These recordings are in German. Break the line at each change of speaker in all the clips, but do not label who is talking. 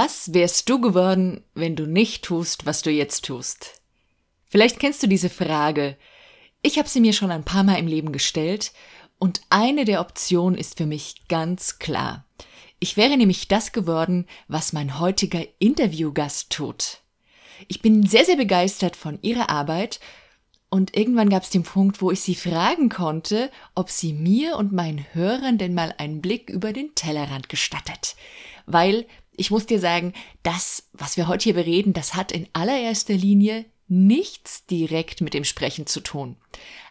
Was wärst du geworden, wenn du nicht tust, was du jetzt tust? Vielleicht kennst du diese Frage. Ich habe sie mir schon ein paar Mal im Leben gestellt und eine der Optionen ist für mich ganz klar. Ich wäre nämlich das geworden, was mein heutiger Interviewgast tut. Ich bin sehr, sehr begeistert von ihrer Arbeit und irgendwann gab es den Punkt, wo ich sie fragen konnte, ob sie mir und meinen Hörern denn mal einen Blick über den Tellerrand gestattet. Weil ich muss dir sagen, das, was wir heute hier bereden, das hat in allererster Linie nichts direkt mit dem Sprechen zu tun,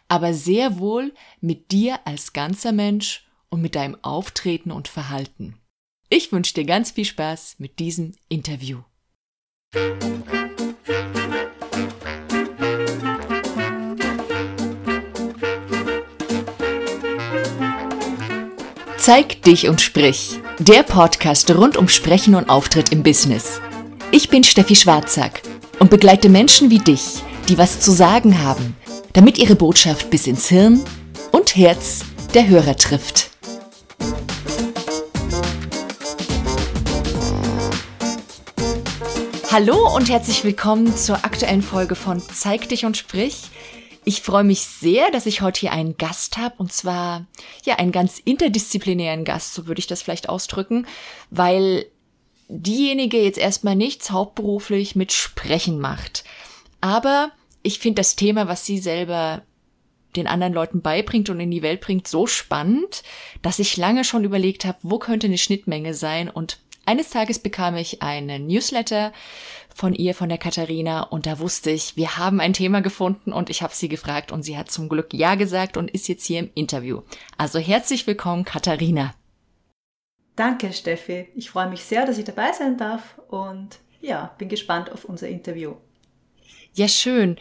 aber sehr wohl mit dir als ganzer Mensch und mit deinem Auftreten und Verhalten. Ich wünsche dir ganz viel Spaß mit diesem Interview. Zeig dich und sprich. Der Podcast rund um Sprechen und Auftritt im Business. Ich bin Steffi Schwarzack und begleite Menschen wie dich, die was zu sagen haben, damit ihre Botschaft bis ins Hirn und Herz der Hörer trifft. Hallo und herzlich willkommen zur aktuellen Folge von Zeig dich und sprich. Ich freue mich sehr, dass ich heute hier einen Gast habe und zwar ja einen ganz interdisziplinären Gast, so würde ich das vielleicht ausdrücken, weil diejenige jetzt erstmal nichts hauptberuflich mit Sprechen macht. Aber ich finde das Thema, was sie selber den anderen Leuten beibringt und in die Welt bringt, so spannend, dass ich lange schon überlegt habe, wo könnte eine Schnittmenge sein. Und eines Tages bekam ich einen Newsletter von ihr, von der Katharina. Und da wusste ich, wir haben ein Thema gefunden und ich habe sie gefragt und sie hat zum Glück Ja gesagt und ist jetzt hier im Interview. Also herzlich willkommen, Katharina.
Danke, Steffi. Ich freue mich sehr, dass ich dabei sein darf und ja, bin gespannt auf unser Interview.
Ja, schön.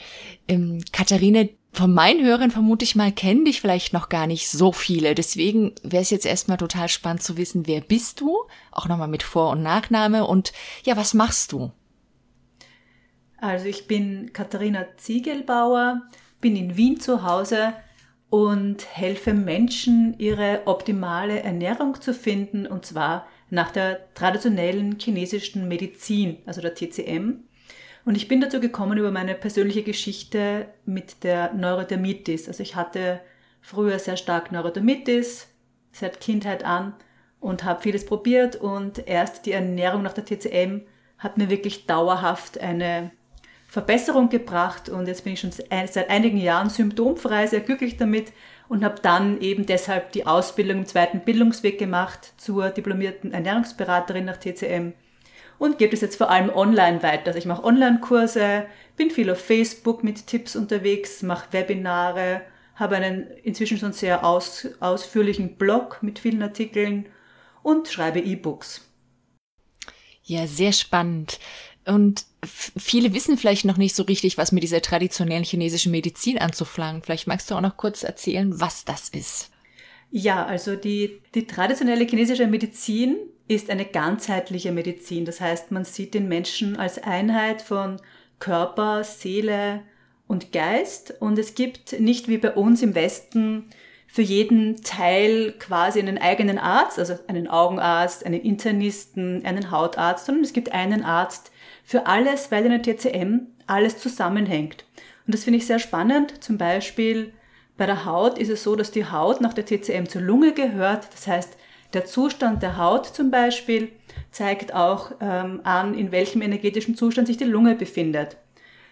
Ähm, Katharina, von meinen Hörern vermute ich mal, kennen dich vielleicht noch gar nicht so viele. Deswegen wäre es jetzt erstmal total spannend zu wissen, wer bist du? Auch nochmal mit Vor- und Nachname und ja, was machst du?
Also ich bin Katharina Ziegelbauer, bin in Wien zu Hause und helfe Menschen, ihre optimale Ernährung zu finden, und zwar nach der traditionellen chinesischen Medizin, also der TCM. Und ich bin dazu gekommen über meine persönliche Geschichte mit der Neurodermitis. Also ich hatte früher sehr stark Neurodermitis, seit Kindheit an und habe vieles probiert und erst die Ernährung nach der TCM hat mir wirklich dauerhaft eine Verbesserung gebracht und jetzt bin ich schon seit einigen Jahren symptomfrei, sehr glücklich damit und habe dann eben deshalb die Ausbildung im zweiten Bildungsweg gemacht zur diplomierten Ernährungsberaterin nach TCM und gebe das jetzt vor allem online weiter. Also ich mache Online-Kurse, bin viel auf Facebook mit Tipps unterwegs, mache Webinare, habe einen inzwischen schon sehr aus, ausführlichen Blog mit vielen Artikeln und schreibe E-Books.
Ja, sehr spannend. Und viele wissen vielleicht noch nicht so richtig, was mit dieser traditionellen chinesischen Medizin anzufangen. Vielleicht magst du auch noch kurz erzählen, was das ist.
Ja, also die, die traditionelle chinesische Medizin ist eine ganzheitliche Medizin. Das heißt, man sieht den Menschen als Einheit von Körper, Seele und Geist. Und es gibt nicht wie bei uns im Westen für jeden Teil quasi einen eigenen Arzt, also einen Augenarzt, einen Internisten, einen Hautarzt, sondern es gibt einen Arzt, für alles, weil in der TCM alles zusammenhängt. Und das finde ich sehr spannend. Zum Beispiel bei der Haut ist es so, dass die Haut nach der TCM zur Lunge gehört. Das heißt, der Zustand der Haut zum Beispiel zeigt auch ähm, an, in welchem energetischen Zustand sich die Lunge befindet.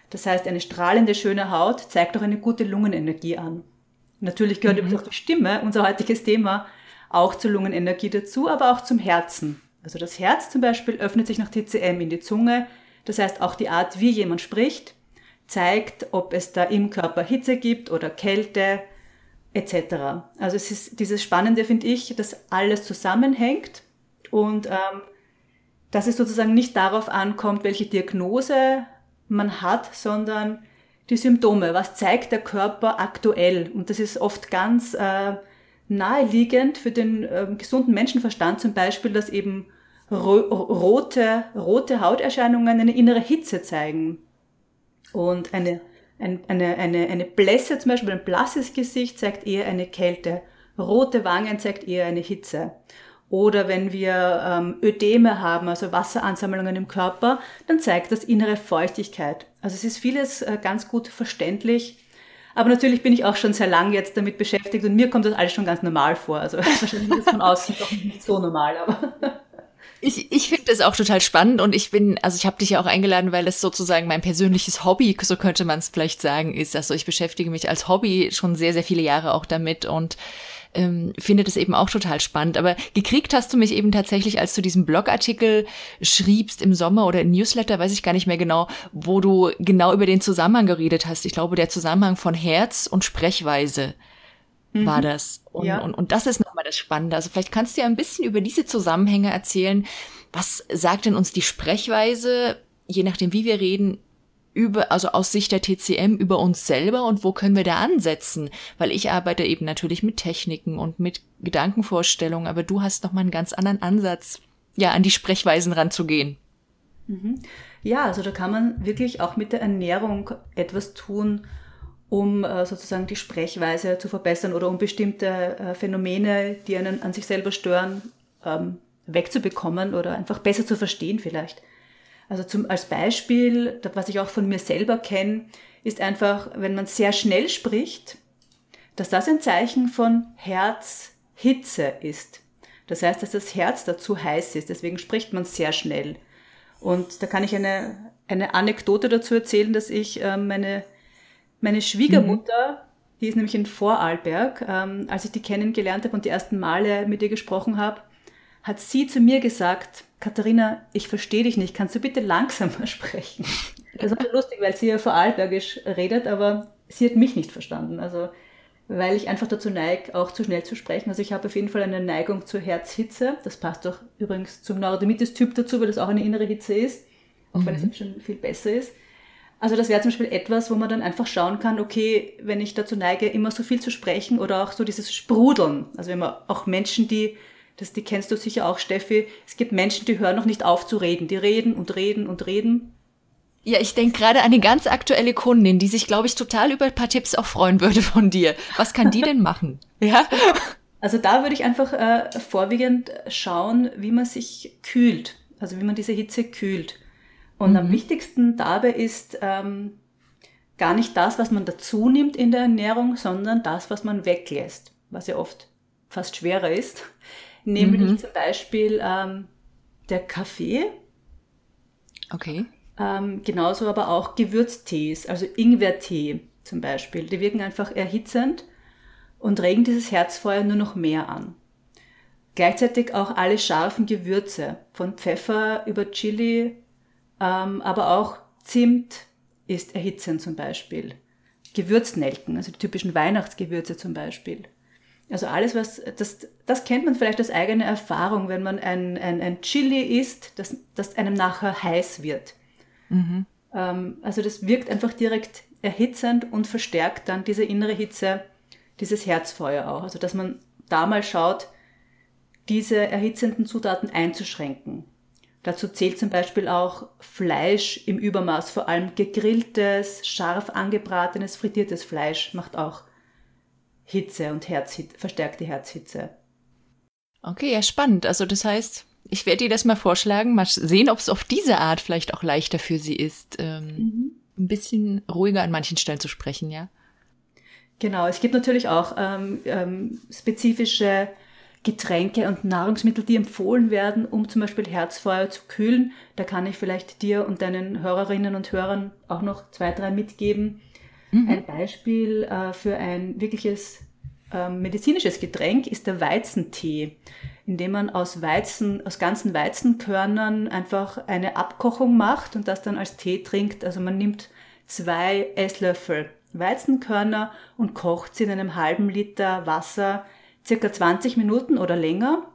Das heißt, eine strahlende, schöne Haut zeigt auch eine gute Lungenenergie an. Natürlich gehört mhm. übrigens auch die Stimme, unser heutiges Thema, auch zur Lungenenergie dazu, aber auch zum Herzen. Also das Herz zum Beispiel öffnet sich nach TCM in die Zunge, das heißt, auch die Art, wie jemand spricht, zeigt, ob es da im Körper Hitze gibt oder Kälte etc. Also es ist dieses Spannende, finde ich, dass alles zusammenhängt und ähm, dass es sozusagen nicht darauf ankommt, welche Diagnose man hat, sondern die Symptome. Was zeigt der Körper aktuell? Und das ist oft ganz äh, naheliegend für den äh, gesunden Menschenverstand zum Beispiel, dass eben rote, rote Hauterscheinungen eine innere Hitze zeigen. Und eine, eine, eine, eine Blässe, zum Beispiel ein blasses Gesicht, zeigt eher eine Kälte. Rote Wangen zeigt eher eine Hitze. Oder wenn wir ähm, Ödeme haben, also Wasseransammlungen im Körper, dann zeigt das innere Feuchtigkeit. Also es ist vieles äh, ganz gut verständlich. Aber natürlich bin ich auch schon sehr lange jetzt damit beschäftigt und mir kommt das alles schon ganz normal vor. Also wahrscheinlich ist es von außen doch nicht so normal, aber.
Ich, ich finde das auch total spannend und ich bin, also ich habe dich ja auch eingeladen, weil es sozusagen mein persönliches Hobby, so könnte man es vielleicht sagen, ist. Also ich beschäftige mich als Hobby schon sehr, sehr viele Jahre auch damit und ähm, finde das eben auch total spannend. Aber gekriegt hast du mich eben tatsächlich, als du diesen Blogartikel schriebst im Sommer oder im Newsletter, weiß ich gar nicht mehr genau, wo du genau über den Zusammenhang geredet hast. Ich glaube, der Zusammenhang von Herz und Sprechweise war mhm. das. Und, ja. und, und das ist nochmal das Spannende. Also vielleicht kannst du ja ein bisschen über diese Zusammenhänge erzählen. Was sagt denn uns die Sprechweise, je nachdem, wie wir reden, über, also aus Sicht der TCM über uns selber und wo können wir da ansetzen? Weil ich arbeite eben natürlich mit Techniken und mit Gedankenvorstellungen, aber du hast noch mal einen ganz anderen Ansatz, ja, an die Sprechweisen ranzugehen.
Mhm. Ja, also da kann man wirklich auch mit der Ernährung etwas tun, um äh, sozusagen die Sprechweise zu verbessern oder um bestimmte äh, Phänomene, die einen an sich selber stören, ähm, wegzubekommen oder einfach besser zu verstehen vielleicht. Also zum, als Beispiel, was ich auch von mir selber kenne, ist einfach, wenn man sehr schnell spricht, dass das ein Zeichen von Herzhitze ist. Das heißt, dass das Herz dazu heiß ist. Deswegen spricht man sehr schnell. Und da kann ich eine, eine Anekdote dazu erzählen, dass ich äh, meine, meine Schwiegermutter, mhm. die ist nämlich in Vorarlberg, ähm, als ich die kennengelernt habe und die ersten Male mit ihr gesprochen habe, hat sie zu mir gesagt, Katharina, ich verstehe dich nicht, kannst du bitte langsamer sprechen? Das ist lustig, weil sie ja vorarlbergisch redet, aber sie hat mich nicht verstanden. Also, weil ich einfach dazu neige, auch zu schnell zu sprechen. Also ich habe auf jeden Fall eine Neigung zur Herzhitze. Das passt doch übrigens zum Neurodermitis-Typ dazu, weil das auch eine innere Hitze ist, auch mhm. wenn es mhm. schon viel besser ist. Also das wäre zum Beispiel etwas, wo man dann einfach schauen kann, okay, wenn ich dazu neige, immer so viel zu sprechen oder auch so dieses Sprudeln. Also wenn man auch Menschen, die das, die kennst du sicher auch, Steffi. Es gibt Menschen, die hören noch nicht auf zu reden. Die reden und reden und reden.
Ja, ich denke gerade an eine ganz aktuelle Kundin, die sich, glaube ich, total über ein paar Tipps auch freuen würde von dir. Was kann die denn machen? Ja?
Also da würde ich einfach äh, vorwiegend schauen, wie man sich kühlt. Also wie man diese Hitze kühlt. Und mhm. am wichtigsten dabei ist ähm, gar nicht das, was man dazu nimmt in der Ernährung, sondern das, was man weglässt, was ja oft fast schwerer ist nämlich mhm. zum Beispiel ähm, der Kaffee.
Okay.
Ähm, genauso aber auch Gewürztees, also Ingwertee zum Beispiel. Die wirken einfach erhitzend und regen dieses Herzfeuer nur noch mehr an. Gleichzeitig auch alle scharfen Gewürze, von Pfeffer über Chili, ähm, aber auch Zimt ist erhitzend zum Beispiel. Gewürznelken, also die typischen Weihnachtsgewürze zum Beispiel. Also alles, was, das, das kennt man vielleicht aus eigener Erfahrung, wenn man ein, ein, ein Chili isst, das, das einem nachher heiß wird. Mhm. Ähm, also das wirkt einfach direkt erhitzend und verstärkt dann diese innere Hitze, dieses Herzfeuer auch. Also dass man da mal schaut, diese erhitzenden Zutaten einzuschränken. Dazu zählt zum Beispiel auch Fleisch im Übermaß, vor allem gegrilltes, scharf angebratenes, frittiertes Fleisch macht auch Hitze und Herzhitze, verstärkte Herzhitze.
Okay, ja, spannend. Also das heißt, ich werde dir das mal vorschlagen, mal sehen, ob es auf diese Art vielleicht auch leichter für sie ist, ähm, mhm. ein bisschen ruhiger an manchen Stellen zu sprechen, ja.
Genau, es gibt natürlich auch ähm, ähm, spezifische Getränke und Nahrungsmittel, die empfohlen werden, um zum Beispiel Herzfeuer zu kühlen. Da kann ich vielleicht dir und deinen Hörerinnen und Hörern auch noch zwei, drei mitgeben. Mhm. Ein Beispiel äh, für ein wirkliches äh, medizinisches Getränk ist der Weizentee, indem man aus Weizen, aus ganzen Weizenkörnern einfach eine Abkochung macht und das dann als Tee trinkt. Also man nimmt zwei Esslöffel Weizenkörner und kocht sie in einem halben Liter Wasser circa 20 Minuten oder länger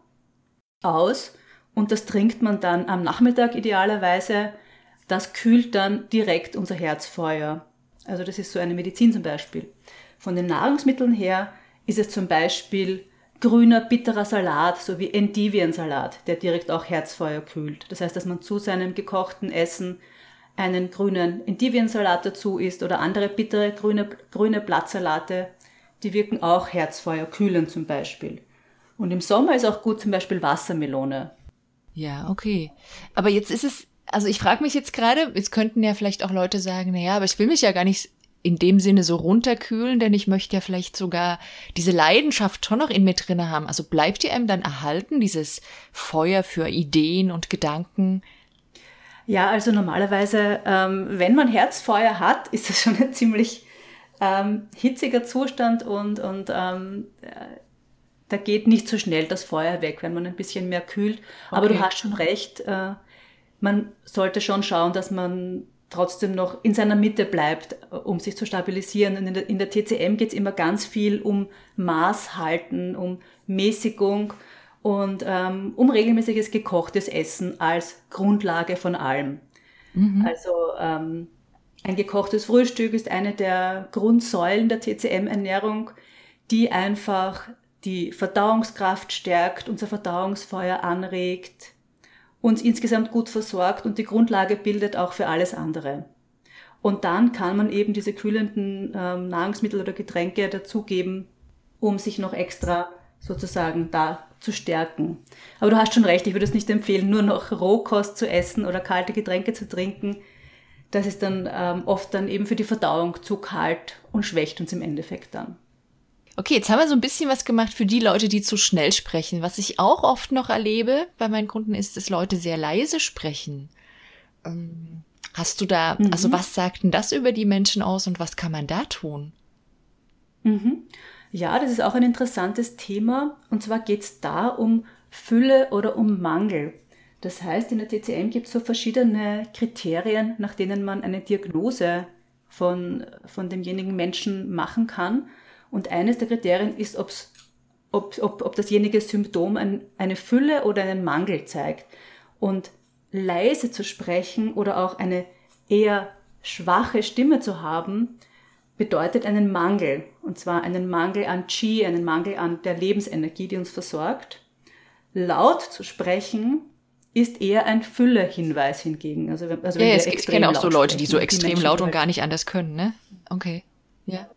aus und das trinkt man dann am Nachmittag idealerweise. Das kühlt dann direkt unser Herzfeuer. Also das ist so eine Medizin zum Beispiel. Von den Nahrungsmitteln her ist es zum Beispiel grüner, bitterer Salat sowie Endiviensalat, der direkt auch Herzfeuer kühlt. Das heißt, dass man zu seinem gekochten Essen einen grünen Endiviensalat dazu isst oder andere bittere grüne, grüne Blattsalate, die wirken auch Herzfeuer kühlen zum Beispiel. Und im Sommer ist auch gut zum Beispiel Wassermelone.
Ja, okay. Aber jetzt ist es, also ich frage mich jetzt gerade, jetzt könnten ja vielleicht auch Leute sagen, naja, aber ich will mich ja gar nicht in dem Sinne so runterkühlen, denn ich möchte ja vielleicht sogar diese Leidenschaft schon noch in mir drinne haben. Also bleibt ihr einem dann erhalten, dieses Feuer für Ideen und Gedanken?
Ja, also normalerweise, ähm, wenn man Herzfeuer hat, ist das schon ein ziemlich ähm, hitziger Zustand und, und ähm, äh, da geht nicht so schnell das Feuer weg, wenn man ein bisschen mehr kühlt. Okay. Aber du hast schon recht, äh, man sollte schon schauen, dass man trotzdem noch in seiner Mitte bleibt, um sich zu stabilisieren. Und in der, in der TCM geht es immer ganz viel um Maß halten, um Mäßigung und ähm, um regelmäßiges gekochtes Essen als Grundlage von allem. Mhm. Also ähm, ein gekochtes Frühstück ist eine der Grundsäulen der TCM-Ernährung, die einfach die Verdauungskraft stärkt, unser Verdauungsfeuer anregt, uns insgesamt gut versorgt und die Grundlage bildet auch für alles andere. Und dann kann man eben diese kühlenden ähm, Nahrungsmittel oder Getränke dazugeben, um sich noch extra sozusagen da zu stärken. Aber du hast schon recht, ich würde es nicht empfehlen, nur noch Rohkost zu essen oder kalte Getränke zu trinken. Das ist dann ähm, oft dann eben für die Verdauung zu kalt und schwächt uns im Endeffekt dann.
Okay, jetzt haben wir so ein bisschen was gemacht für die Leute, die zu schnell sprechen. Was ich auch oft noch erlebe bei meinen Kunden ist, dass Leute sehr leise sprechen. Ähm, hast du da, mhm. also was sagt denn das über die Menschen aus und was kann man da tun?
Mhm. Ja, das ist auch ein interessantes Thema. Und zwar geht es da um Fülle oder um Mangel. Das heißt, in der TCM gibt es so verschiedene Kriterien, nach denen man eine Diagnose von, von demjenigen Menschen machen kann. Und eines der Kriterien ist, ob's, ob, ob, ob dasjenige Symptom ein, eine Fülle oder einen Mangel zeigt. Und leise zu sprechen oder auch eine eher schwache Stimme zu haben, bedeutet einen Mangel. Und zwar einen Mangel an Qi, einen Mangel an der Lebensenergie, die uns versorgt. Laut zu sprechen ist eher ein Fülle-Hinweis hingegen. Also,
also ja, es, ich kenne auch so Leute, die so extrem die laut und gar nicht anders können, ne? Okay. Ja.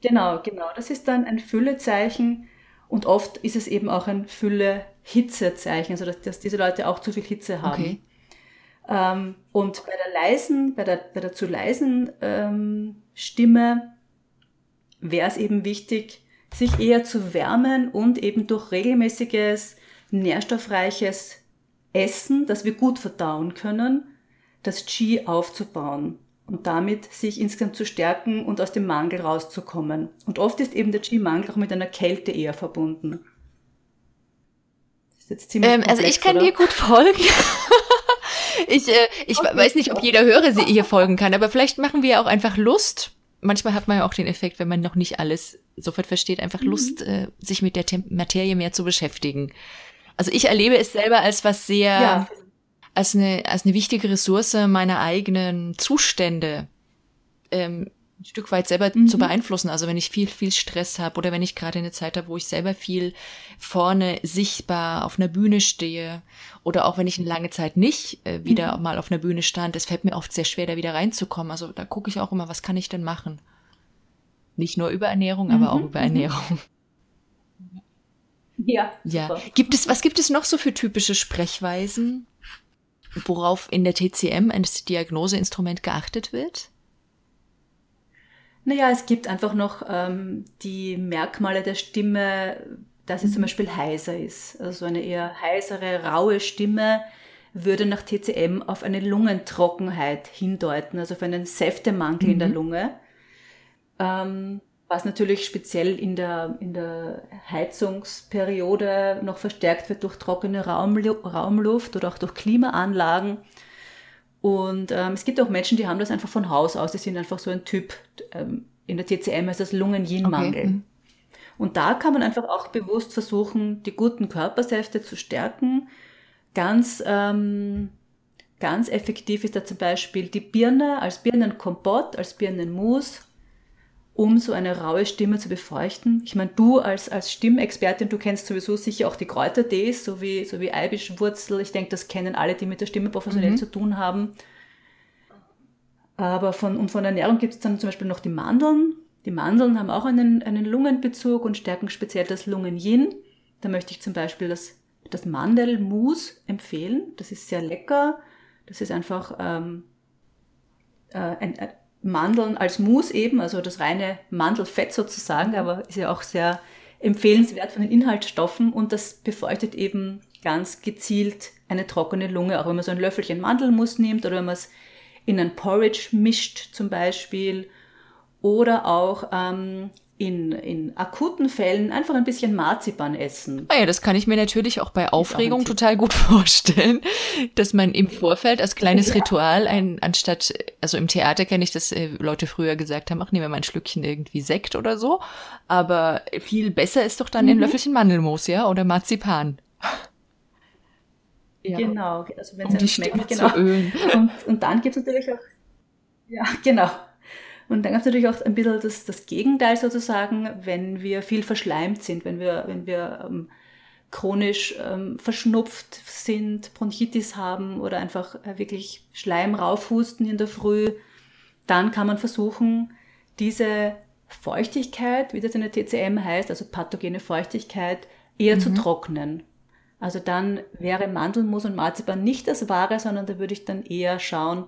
Genau, genau. Das ist dann ein Füllezeichen und oft ist es eben auch ein Fülle-Hitzezeichen, also dass, dass, diese Leute auch zu viel Hitze haben. Okay. Ähm, und bei der leisen, bei der, bei der zu leisen ähm, Stimme wäre es eben wichtig, sich eher zu wärmen und eben durch regelmäßiges, nährstoffreiches Essen, das wir gut verdauen können, das Qi aufzubauen und damit sich insgesamt zu stärken und aus dem Mangel rauszukommen. Und oft ist eben der Qi-Mangel auch mit einer Kälte eher verbunden.
Ähm, also ich kann oder? dir gut folgen. ich äh, ich okay. weiß nicht, ob jeder Hörer sie hier folgen kann, aber vielleicht machen wir auch einfach Lust. Manchmal hat man ja auch den Effekt, wenn man noch nicht alles sofort versteht, einfach mhm. Lust, äh, sich mit der Materie mehr zu beschäftigen. Also ich erlebe es selber als was sehr ja als eine, als eine wichtige Ressource meiner eigenen Zustände ähm, ein Stück weit selber mhm. zu beeinflussen. Also wenn ich viel, viel Stress habe oder wenn ich gerade eine Zeit habe, wo ich selber viel vorne sichtbar auf einer Bühne stehe oder auch wenn ich eine lange Zeit nicht äh, wieder mhm. mal auf einer Bühne stand, es fällt mir oft sehr schwer, da wieder reinzukommen. Also da gucke ich auch immer, was kann ich denn machen? Nicht nur über Ernährung, mhm. aber auch über mhm. Ernährung.
Ja.
Ja. Gibt es, was gibt es noch so für typische Sprechweisen? worauf in der TCM als Diagnoseinstrument geachtet wird?
Naja, es gibt einfach noch ähm, die Merkmale der Stimme, dass sie mhm. zum Beispiel heiser ist. Also eine eher heisere, raue Stimme würde nach TCM auf eine Lungentrockenheit hindeuten, also auf einen Säftemangel mhm. in der mhm. Lunge. Ähm, was natürlich speziell in der, in der Heizungsperiode noch verstärkt wird durch trockene Raumluft oder auch durch Klimaanlagen. Und ähm, es gibt auch Menschen, die haben das einfach von Haus aus, die sind einfach so ein Typ. Ähm, in der TCM heißt das Lungen-Yin-Mangel. Okay. Mhm. Und da kann man einfach auch bewusst versuchen, die guten Körpersäfte zu stärken. Ganz, ähm, ganz effektiv ist da zum Beispiel die Birne als Birnenkompott, als Birnenmus um so eine raue Stimme zu befeuchten. Ich meine, du als, als Stimmexpertin, du kennst sowieso sicher auch die Kräutertees, so wie, so wie Eibischwurzel. Ich denke, das kennen alle, die mit der Stimme professionell mhm. zu tun haben. Aber von, und von Ernährung gibt es dann zum Beispiel noch die Mandeln. Die Mandeln haben auch einen, einen Lungenbezug und stärken speziell das Lungen-Yin. Da möchte ich zum Beispiel das, das Mandelmus empfehlen. Das ist sehr lecker. Das ist einfach ähm, äh, ein, ein Mandeln als Mus eben, also das reine Mandelfett sozusagen, aber ist ja auch sehr empfehlenswert von den Inhaltsstoffen. Und das befeuchtet eben ganz gezielt eine trockene Lunge, auch wenn man so ein Löffelchen Mandelmus nimmt oder wenn man es in ein Porridge mischt zum Beispiel. Oder auch ähm, in, in akuten Fällen einfach ein bisschen Marzipan essen.
Ah ja, das kann ich mir natürlich auch bei Aufregung auch total gut vorstellen, dass man im Vorfeld als kleines ja. Ritual ein, anstatt, also im Theater kenne ich, dass äh, Leute früher gesagt haben, ach, nehmen wir mal ein Schlückchen irgendwie Sekt oder so, aber viel besser ist doch dann mhm. ein Löffelchen Mandelmus, ja, oder Marzipan.
Ja. Genau, also wenn es um schmeckt, genau. Und, und dann gibt es natürlich auch, ja, genau. Und dann gibt es natürlich auch ein bisschen das, das Gegenteil sozusagen, wenn wir viel verschleimt sind, wenn wir, wenn wir ähm, chronisch ähm, verschnupft sind, Bronchitis haben oder einfach äh, wirklich Schleim raufhusten in der Früh, dann kann man versuchen, diese Feuchtigkeit, wie das in der TCM heißt, also pathogene Feuchtigkeit, eher mhm. zu trocknen. Also dann wäre Mandelmus und Marzipan nicht das Wahre, sondern da würde ich dann eher schauen,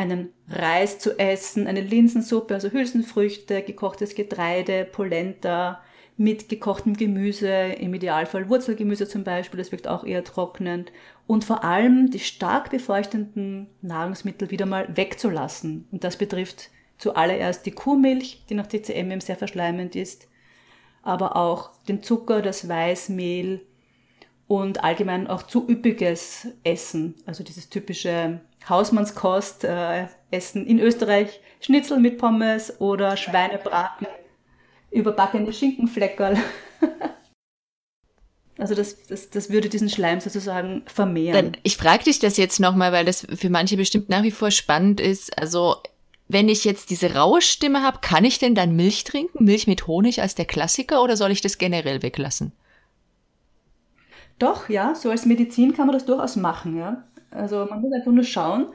einen Reis zu essen, eine Linsensuppe, also Hülsenfrüchte, gekochtes Getreide, Polenta mit gekochtem Gemüse, im Idealfall Wurzelgemüse zum Beispiel, das wirkt auch eher trocknend. Und vor allem die stark befeuchtenden Nahrungsmittel wieder mal wegzulassen. Und das betrifft zuallererst die Kuhmilch, die nach TCM sehr verschleimend ist, aber auch den Zucker, das Weißmehl und allgemein auch zu üppiges Essen, also dieses typische Hausmannskost äh, essen. In Österreich Schnitzel mit Pommes oder Schweinebraten, überbackene Schinkenfleckerl. also das, das, das würde diesen Schleim sozusagen vermehren.
Dann, ich frage dich das jetzt nochmal, weil das für manche bestimmt nach wie vor spannend ist. Also wenn ich jetzt diese raue Stimme habe, kann ich denn dann Milch trinken? Milch mit Honig als der Klassiker oder soll ich das generell weglassen?
Doch, ja, so als Medizin kann man das durchaus machen, ja. Also man muss einfach nur schauen,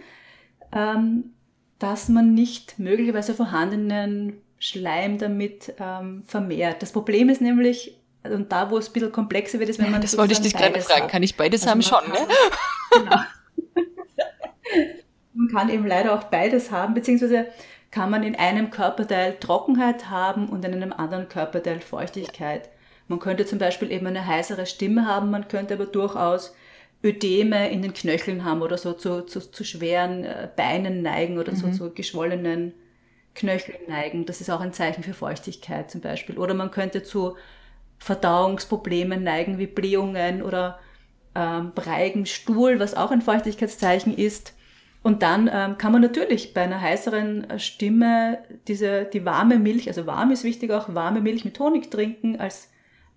ähm, dass man nicht möglicherweise vorhandenen Schleim damit ähm, vermehrt. Das Problem ist nämlich, und da wo es ein bisschen komplexer wird, ist, wenn man.
Das wollte ich dich gerade fragen, hat. kann ich beides also haben schon, ne? Genau.
man kann eben leider auch beides haben, beziehungsweise kann man in einem Körperteil Trockenheit haben und in einem anderen Körperteil Feuchtigkeit. Man könnte zum Beispiel eben eine heißere Stimme haben, man könnte aber durchaus Ödeme in den Knöcheln haben oder so zu, zu, zu schweren äh, Beinen neigen oder mhm. so zu geschwollenen Knöcheln neigen. Das ist auch ein Zeichen für Feuchtigkeit zum Beispiel. Oder man könnte zu Verdauungsproblemen neigen wie Blähungen oder ähm, breiigem Stuhl, was auch ein Feuchtigkeitszeichen ist. Und dann ähm, kann man natürlich bei einer heißeren äh, Stimme diese, die warme Milch, also warm ist wichtig, auch warme Milch mit Honig trinken als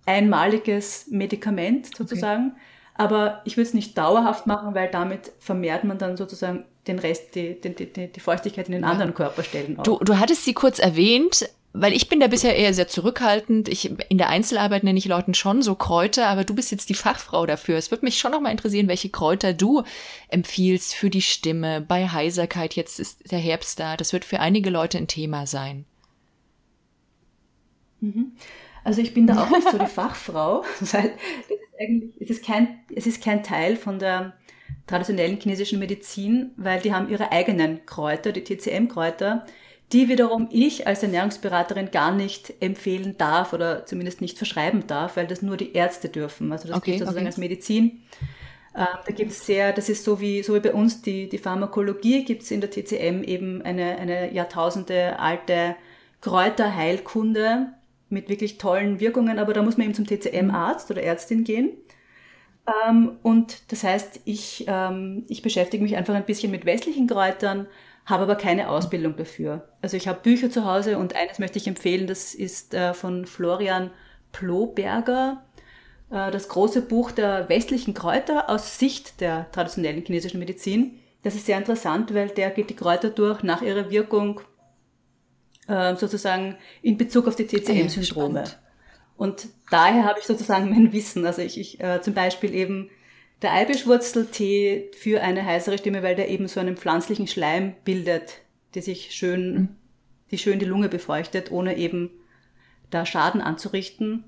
einmaliges Medikament sozusagen. Okay. Aber ich würde es nicht dauerhaft machen, weil damit vermehrt man dann sozusagen den Rest, die, die, die, die Feuchtigkeit in den anderen Körperstellen.
Auch. Du, du hattest sie kurz erwähnt, weil ich bin da bisher eher sehr zurückhaltend. Ich, in der Einzelarbeit nenne ich Leuten schon so Kräuter, aber du bist jetzt die Fachfrau dafür. Es würde mich schon noch mal interessieren, welche Kräuter du empfiehlst für die Stimme. Bei Heiserkeit, jetzt ist der Herbst da. Das wird für einige Leute ein Thema sein.
Mhm. Also ich bin da auch nicht so die Fachfrau, weil es ist es kein, es ist kein Teil von der traditionellen chinesischen Medizin, weil die haben ihre eigenen Kräuter, die TCM-Kräuter, die wiederum ich als Ernährungsberaterin gar nicht empfehlen darf oder zumindest nicht verschreiben darf, weil das nur die Ärzte dürfen. Also das okay, gibt sozusagen okay. als Medizin. Äh, da gibt es sehr, das ist so wie, so wie bei uns die, die Pharmakologie, gibt es in der TCM eben eine, eine Jahrtausende alte Kräuterheilkunde, mit wirklich tollen Wirkungen, aber da muss man eben zum TCM-Arzt oder Ärztin gehen. Ähm, und das heißt, ich, ähm, ich beschäftige mich einfach ein bisschen mit westlichen Kräutern, habe aber keine Ausbildung dafür. Also ich habe Bücher zu Hause und eines möchte ich empfehlen, das ist äh, von Florian Ploberger, äh, das große Buch der westlichen Kräuter aus Sicht der traditionellen chinesischen Medizin. Das ist sehr interessant, weil der geht die Kräuter durch nach ihrer Wirkung, äh, sozusagen in Bezug auf die TCM-Syndrome. Ja, und daher habe ich sozusagen mein Wissen. Also ich, ich äh, zum Beispiel eben der Eibischwurzeltee für eine heißere Stimme, weil der eben so einen pflanzlichen Schleim bildet, die sich schön, mhm. die schön die Lunge befeuchtet, ohne eben da Schaden anzurichten.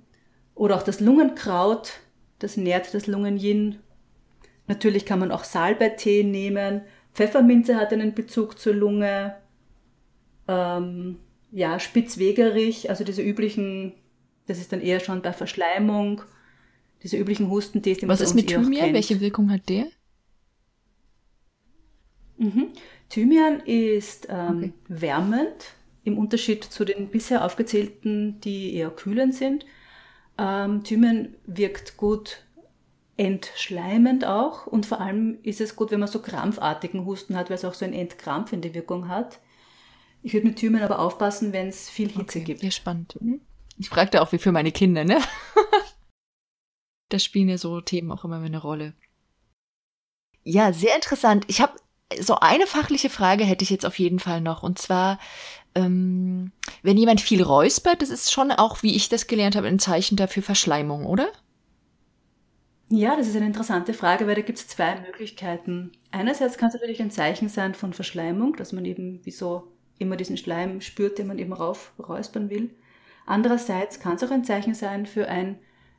Oder auch das Lungenkraut, das nährt das Lungenyin. Natürlich kann man auch Salbeitee nehmen. Pfefferminze hat einen Bezug zur Lunge. Ähm, ja, Spitzwegerich, also diese üblichen, das ist dann eher schon bei Verschleimung, diese üblichen Hustentees,
die man Was ist mit eh Thymian? Welche Wirkung hat der?
Mhm. Thymian ist ähm, okay. wärmend, im Unterschied zu den bisher aufgezählten, die eher kühlend sind. Ähm, Thymian wirkt gut entschleimend auch und vor allem ist es gut, wenn man so krampfartigen Husten hat, weil es auch so eine entkrampfende Wirkung hat. Ich würde mit Thymian aber aufpassen, wenn es viel Hitze okay. gibt.
Ja, spannend. Mhm. Ich fragte auch wie für meine Kinder, ne? da spielen ja so Themen auch immer eine Rolle. Ja, sehr interessant. Ich habe so eine fachliche Frage hätte ich jetzt auf jeden Fall noch. Und zwar, ähm, wenn jemand viel räuspert, das ist schon auch, wie ich das gelernt habe, ein Zeichen dafür Verschleimung, oder?
Ja, das ist eine interessante Frage, weil da gibt es zwei Möglichkeiten. Einerseits kann es natürlich ein Zeichen sein von Verschleimung, dass man eben wie so immer diesen Schleim spürt, den man eben rauf räuspern will. Andererseits kann es auch ein Zeichen sein für ein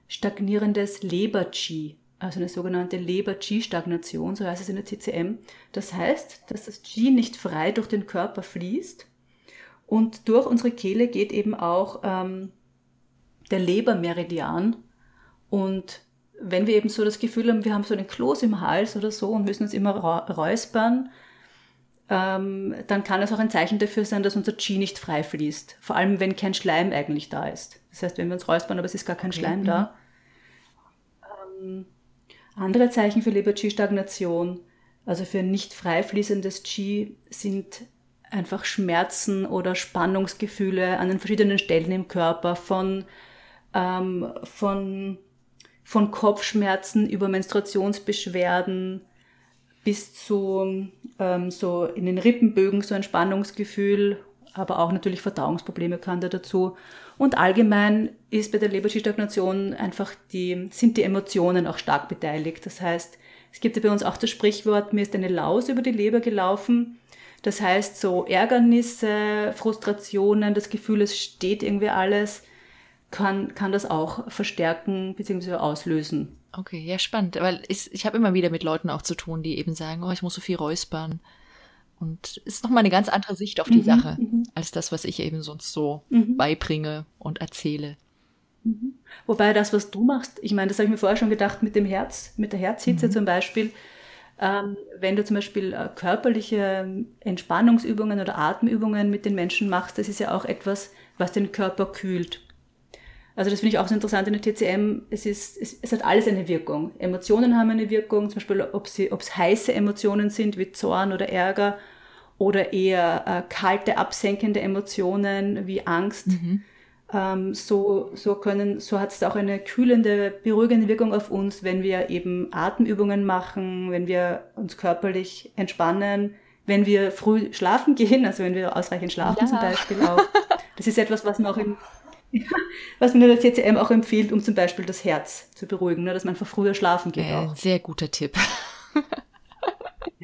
stagnierendes Leber-Qi, also eine sogenannte Leber-Qi-Stagnation, so heißt es in der TCM. Das heißt, dass das Qi nicht frei durch den Körper fließt und durch unsere Kehle geht eben auch ähm, der Lebermeridian. Und wenn wir eben so das Gefühl haben, wir haben so einen Kloß im Hals oder so und müssen uns immer räuspern, ähm, dann kann es auch ein Zeichen dafür sein, dass unser Qi nicht frei fließt. Vor allem, wenn kein Schleim eigentlich da ist. Das heißt, wenn wir uns räuspern, aber es ist gar kein Schleim mhm. da. Ähm, andere Zeichen für Leber-Qi-Stagnation, also für nicht frei fließendes Qi, sind einfach Schmerzen oder Spannungsgefühle an den verschiedenen Stellen im Körper, von, ähm, von, von Kopfschmerzen über Menstruationsbeschwerden bis zu ähm, so in den Rippenbögen so ein Spannungsgefühl, aber auch natürlich Verdauungsprobleme kann da dazu. Und allgemein ist bei der Leberstagnation einfach die, sind die Emotionen auch stark beteiligt. Das heißt, es gibt ja bei uns auch das Sprichwort, mir ist eine Laus über die Leber gelaufen. Das heißt, so Ärgernisse, Frustrationen, das Gefühl, es steht irgendwie alles, kann, kann das auch verstärken bzw. auslösen.
Okay, ja, spannend. Weil ich, ich habe immer wieder mit Leuten auch zu tun, die eben sagen, oh, ich muss so viel räuspern. Und es ist nochmal eine ganz andere Sicht auf die mhm, Sache, mhm. als das, was ich eben sonst so mhm. beibringe und erzähle.
Mhm. Wobei das, was du machst, ich meine, das habe ich mir vorher schon gedacht mit dem Herz, mit der Herzhitze mhm. zum Beispiel, ähm, wenn du zum Beispiel äh, körperliche Entspannungsübungen oder Atemübungen mit den Menschen machst, das ist ja auch etwas, was den Körper kühlt. Also das finde ich auch so interessant in der TCM. Es, ist, es, es, hat alles eine Wirkung. Emotionen haben eine Wirkung, zum Beispiel ob es heiße Emotionen sind wie Zorn oder Ärger oder eher äh, kalte, absenkende Emotionen wie Angst. Mhm. Ähm, so, so, können, so hat es auch eine kühlende, beruhigende Wirkung auf uns, wenn wir eben Atemübungen machen, wenn wir uns körperlich entspannen, wenn wir früh schlafen gehen, also wenn wir ausreichend schlafen ja. zum Beispiel auch. Das ist etwas, was man auch im Was mir der TCM auch empfiehlt, um zum Beispiel das Herz zu beruhigen, ne, dass man einfach früher schlafen geht. Äh,
sehr guter Tipp.